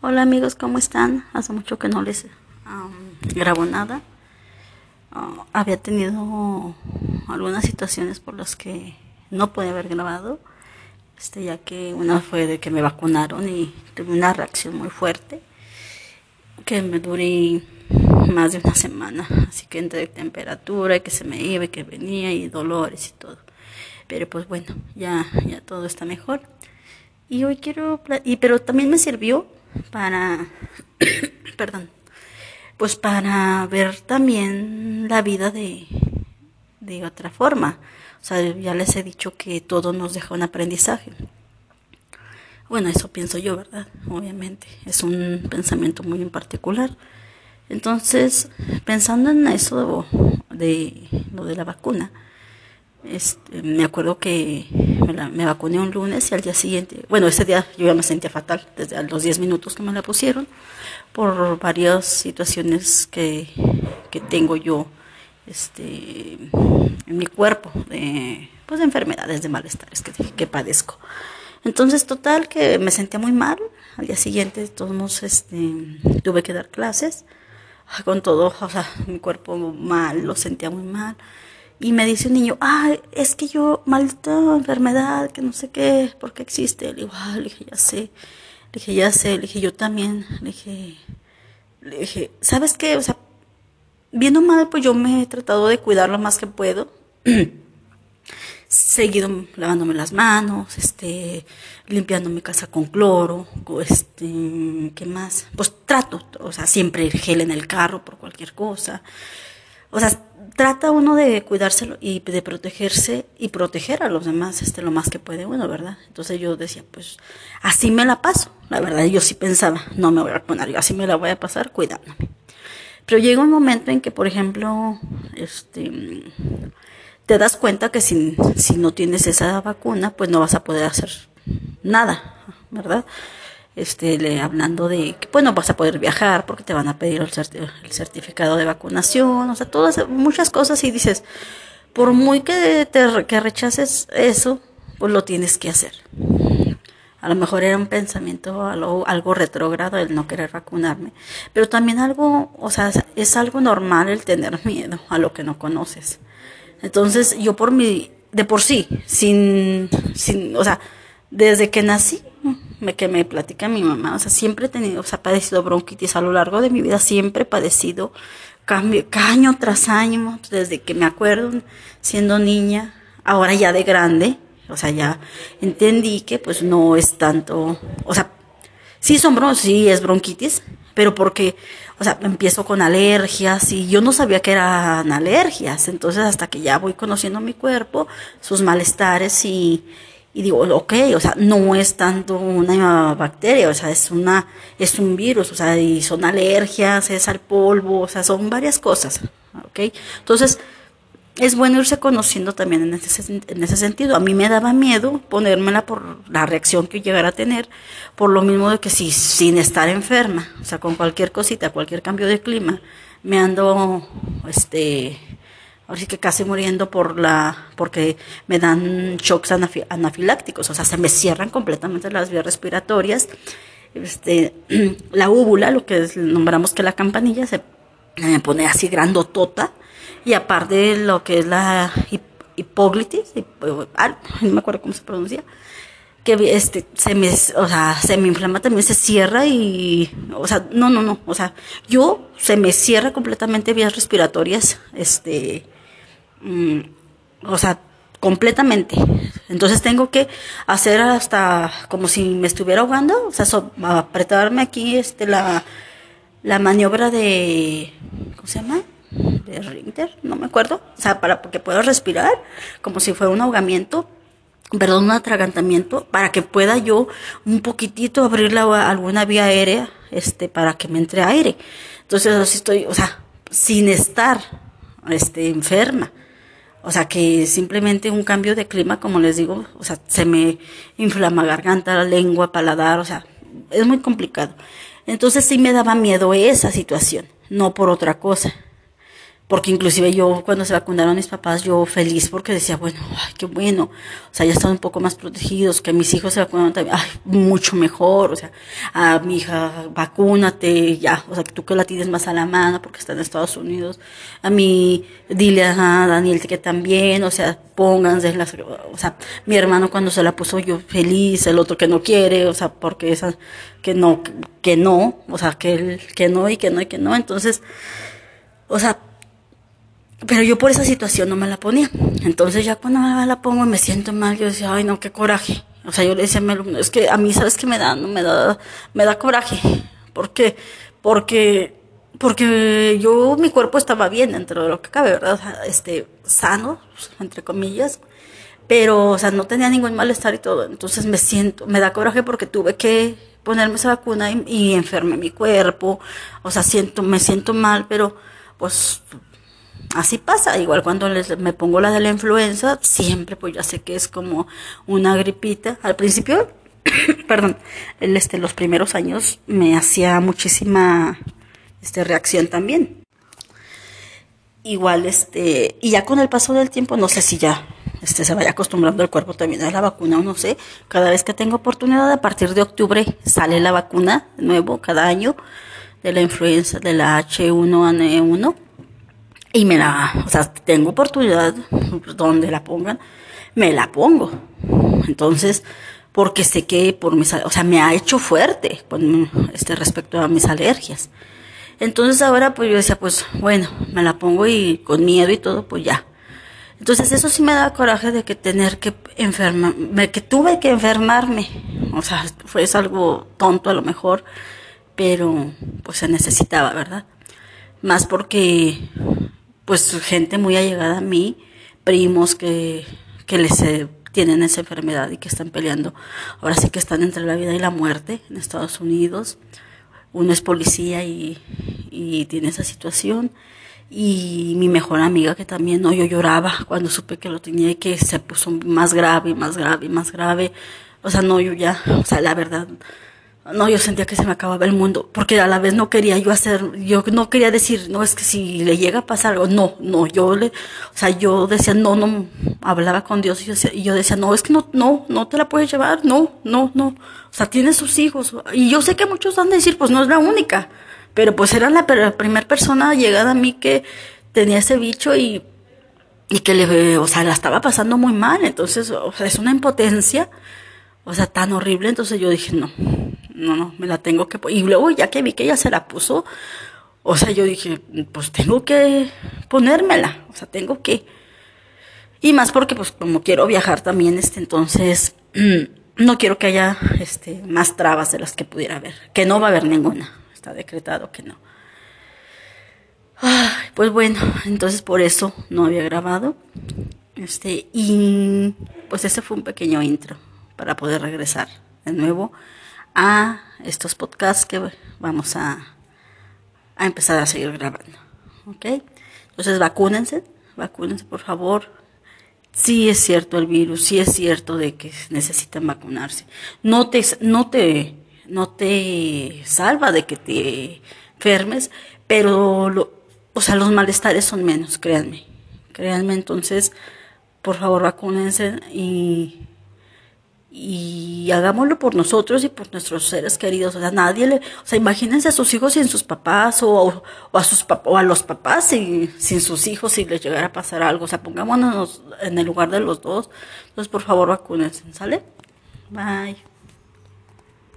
Hola amigos, ¿cómo están? Hace mucho que no les grabo nada. Ah, había tenido algunas situaciones por las que no pude haber grabado, este, ya que una fue de que me vacunaron y tuve una reacción muy fuerte, que me duré más de una semana, así que entre temperatura, y que se me iba y que venía y dolores y todo. Pero pues bueno, ya, ya todo está mejor. Y hoy quiero, y, pero también me sirvió para, perdón, pues para ver también la vida de, de otra forma. O sea, ya les he dicho que todo nos deja un aprendizaje. Bueno, eso pienso yo, ¿verdad? Obviamente, es un pensamiento muy en particular. Entonces, pensando en eso de lo de la vacuna, este, me acuerdo que me, vacuné un lunes y al día siguiente, bueno, ese día yo ya me sentía fatal, desde los 10 minutos que me la pusieron, por varias situaciones que, que tengo yo este, en mi cuerpo, de, pues de enfermedades, de malestares que, que padezco. Entonces, total, que me sentía muy mal. Al día siguiente, todos este, tuve que dar clases con todo, o sea, mi cuerpo mal, lo sentía muy mal. Y me dice un niño, ah, es que yo, maldita enfermedad, que no sé qué, ¿por qué existe? Le digo, ah, le dije, ya sé. Le dije, ya sé. Le dije, yo también. Le dije, le dije, ¿sabes qué? O sea, viendo mal, pues yo me he tratado de cuidar lo más que puedo. Seguido lavándome las manos, este, limpiando mi casa con cloro, este, ¿qué más? Pues trato, o sea, siempre gel en el carro por cualquier cosa. O sea, trata uno de cuidárselo y de protegerse y proteger a los demás este lo más que puede uno, ¿verdad? Entonces yo decía, pues así me la paso. La verdad, yo sí pensaba, no me voy a poner, yo así me la voy a pasar cuidándome. Pero llega un momento en que, por ejemplo, este te das cuenta que si, si no tienes esa vacuna, pues no vas a poder hacer nada, ¿verdad? Este, le, hablando de que, bueno, vas a poder viajar porque te van a pedir el, certificado de vacunación, o sea, todas, muchas cosas y dices, por muy que, te, que rechaces eso, pues lo tienes que hacer. A lo mejor era un pensamiento algo, algo retrógrado el no querer vacunarme, pero también algo, o sea, es algo normal el tener miedo a lo que no conoces. Entonces, yo por mi, de por sí, sin, sin, o sea, desde que nací, que me platica mi mamá, o sea, siempre he tenido, o sea, padecido bronquitis a lo largo de mi vida, siempre he padecido cambio, año tras año, desde que me acuerdo siendo niña, ahora ya de grande, o sea, ya entendí que pues no es tanto, o sea, sí son bron sí es bronquitis, pero porque, o sea, empiezo con alergias y yo no sabía que eran alergias, entonces hasta que ya voy conociendo mi cuerpo, sus malestares y, y digo, ok, o sea, no es tanto una bacteria, o sea, es una, es un virus, o sea, y son alergias, es al polvo, o sea, son varias cosas, ok. Entonces, es bueno irse conociendo también en ese, en ese sentido. A mí me daba miedo ponérmela por la reacción que llegara a tener, por lo mismo de que si sin estar enferma, o sea, con cualquier cosita, cualquier cambio de clima, me ando, este, ahora sí que casi muriendo por la, porque me dan shocks anafilácticos, o sea, se me cierran completamente las vías respiratorias, este, la úvula, lo que nombramos que la campanilla, se me pone así grandotota, y aparte lo que es la hipóglitis, ah, no me acuerdo cómo se pronuncia, que este se me o sea se me inflama también se cierra y o sea no no no o sea yo se me cierra completamente vías respiratorias este Mm, o sea, completamente. Entonces tengo que hacer hasta como si me estuviera ahogando, o sea, apretarme aquí este la, la maniobra de ¿cómo se llama? de Richter, no me acuerdo, o sea, para que pueda respirar como si fuera un ahogamiento, perdón, un atragantamiento, para que pueda yo un poquitito abrir la, alguna vía aérea, este, para que me entre aire. Entonces, así estoy, o sea, sin estar, este, enferma. O sea, que simplemente un cambio de clima, como les digo, o sea, se me inflama garganta, la lengua, paladar, o sea, es muy complicado. Entonces sí me daba miedo esa situación, no por otra cosa. Porque inclusive yo cuando se vacunaron mis papás, yo feliz porque decía, bueno, ay, qué bueno, o sea, ya están un poco más protegidos, que mis hijos se vacunaron también, ay, mucho mejor, o sea, a mi hija, vacúnate, ya, o sea, que tú que la tienes más a la mano porque está en Estados Unidos, a mí, dile a Daniel que también, o sea, pónganse las, o sea, mi hermano cuando se la puso yo feliz, el otro que no quiere, o sea, porque esa, que no, que no, o sea, que él, que no y que no y que no, entonces, o sea, pero yo por esa situación no me la ponía. Entonces ya cuando me la pongo y me siento mal, yo decía, ay no, qué coraje. O sea, yo le decía a mi alumno, es que a mí, ¿sabes qué me da? No me da, me da coraje. ¿Por qué? Porque, porque yo, mi cuerpo estaba bien dentro de lo que cabe, ¿verdad? Este, sano, entre comillas. Pero, o sea, no tenía ningún malestar y todo. Entonces me siento, me da coraje porque tuve que ponerme esa vacuna y, y enfermé mi cuerpo. O sea, siento, me siento mal, pero pues así pasa, igual cuando les, me pongo la de la influenza, siempre pues ya sé que es como una gripita. Al principio, perdón, el, este, los primeros años me hacía muchísima este, reacción también. Igual, este, y ya con el paso del tiempo, no sé si ya este, se vaya acostumbrando el cuerpo también a la vacuna o no sé. Cada vez que tengo oportunidad, a partir de octubre sale la vacuna nuevo, cada año, de la influenza, de la H1N1 y me la, o sea, tengo oportunidad donde la pongan, me la pongo. Entonces, porque sé que por mis, o sea, me ha hecho fuerte con este respecto a mis alergias. Entonces ahora pues yo decía, pues bueno, me la pongo y con miedo y todo, pues ya. Entonces eso sí me da coraje de que tener que enfermarme, que tuve que enfermarme. O sea, fue algo tonto a lo mejor, pero pues se necesitaba, ¿verdad? Más porque pues gente muy allegada a mí, primos que, que les eh, tienen esa enfermedad y que están peleando. Ahora sí que están entre la vida y la muerte en Estados Unidos. Uno es policía y, y tiene esa situación. Y mi mejor amiga que también, no, yo lloraba cuando supe que lo tenía y que se puso más grave, más grave, más grave. O sea, no, yo ya, o sea, la verdad, no, yo sentía que se me acababa el mundo, porque a la vez no quería yo hacer, yo no quería decir, no, es que si le llega a pasar algo, no, no, yo le, o sea, yo decía, no, no, hablaba con Dios y yo decía, no, es que no, no, no te la puedes llevar, no, no, no, o sea, tiene sus hijos, y yo sé que muchos van a decir, pues no es la única, pero pues era la, primera persona llegada a mí que tenía ese bicho y, y que le, o sea, la estaba pasando muy mal, entonces, o sea, es una impotencia, o sea, tan horrible, entonces yo dije, no, no, no, me la tengo que Y luego ya que vi que ella se la puso, o sea, yo dije, pues tengo que ponérmela, o sea, tengo que. Y más porque, pues, como quiero viajar también, este, entonces, no quiero que haya, este, más trabas de las que pudiera haber. Que no va a haber ninguna. Está decretado que no. Ay, pues bueno, entonces por eso no había grabado. Este, y pues ese fue un pequeño intro para poder regresar de nuevo a estos podcasts que vamos a, a empezar a seguir grabando. ¿Ok? Entonces vacúnense, vacúnense por favor. Sí es cierto el virus, sí es cierto de que necesitan vacunarse. No te, no te, no te salva de que te enfermes, pero lo, o sea, los malestares son menos, créanme. Créanme, entonces, por favor, vacúnense y y hagámoslo por nosotros y por nuestros seres queridos. O sea, nadie le, o sea, imagínense a sus hijos sin sus papás o, o a sus o a los papás sin, sin sus hijos si les llegara a pasar algo. O sea, pongámonos en el lugar de los dos. Entonces, por favor, vacúnense, ¿sale? Bye.